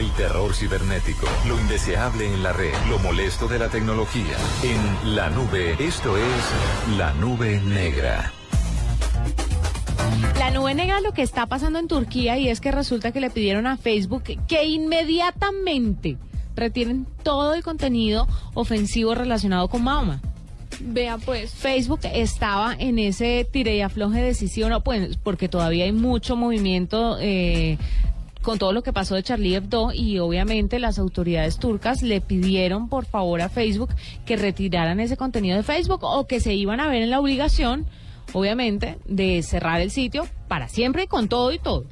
El terror cibernético, lo indeseable en la red, lo molesto de la tecnología. En la nube, esto es La Nube Negra. La nube negra lo que está pasando en Turquía y es que resulta que le pidieron a Facebook que inmediatamente retiren todo el contenido ofensivo relacionado con Mahoma. Vea pues. Facebook estaba en ese tire y afloje decisión, pues porque todavía hay mucho movimiento eh, con todo lo que pasó de Charlie Hebdo y obviamente las autoridades turcas le pidieron por favor a Facebook que retiraran ese contenido de Facebook o que se iban a ver en la obligación obviamente, de cerrar el sitio para siempre y con todo y todo.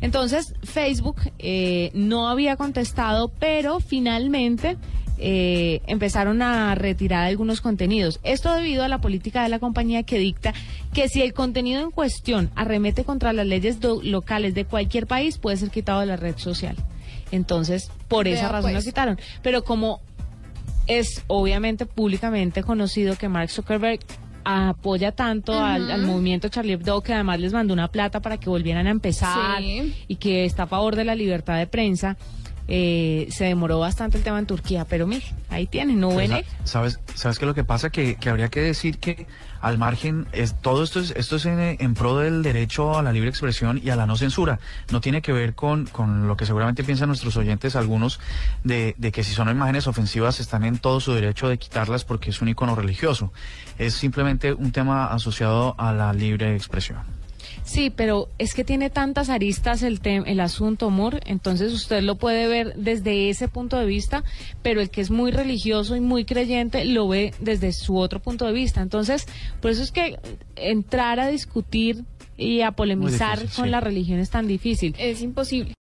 Entonces, Facebook eh, no había contestado, pero finalmente eh, empezaron a retirar algunos contenidos. Esto debido a la política de la compañía que dicta que si el contenido en cuestión arremete contra las leyes locales de cualquier país, puede ser quitado de la red social. Entonces, por esa razón lo pues. quitaron. Pero como es obviamente públicamente conocido que Mark Zuckerberg apoya tanto al, movimiento Charlie Hebdo que además les mandó una plata para que volvieran a empezar y que está a favor de la libertad de prensa. Eh, se demoró bastante el tema en Turquía, pero mire, ahí tienen, no pues, ¿Sabes, ¿Sabes qué lo que pasa? Que, que habría que decir que al margen, es, todo esto es, esto es en, pro del derecho a la libre expresión y a la no censura. No tiene que ver con, con lo que seguramente piensan nuestros oyentes, algunos, de, de que si son imágenes ofensivas están en todo su derecho de quitarlas porque es un icono religioso. Es simplemente un tema asociado a la libre expresión. Sí, pero es que tiene tantas aristas el, el asunto, amor, entonces usted lo puede ver desde ese punto de vista, pero el que es muy religioso y muy creyente lo ve desde su otro punto de vista. Entonces, por eso es que entrar a discutir y a polemizar con la religión es tan difícil. Es imposible.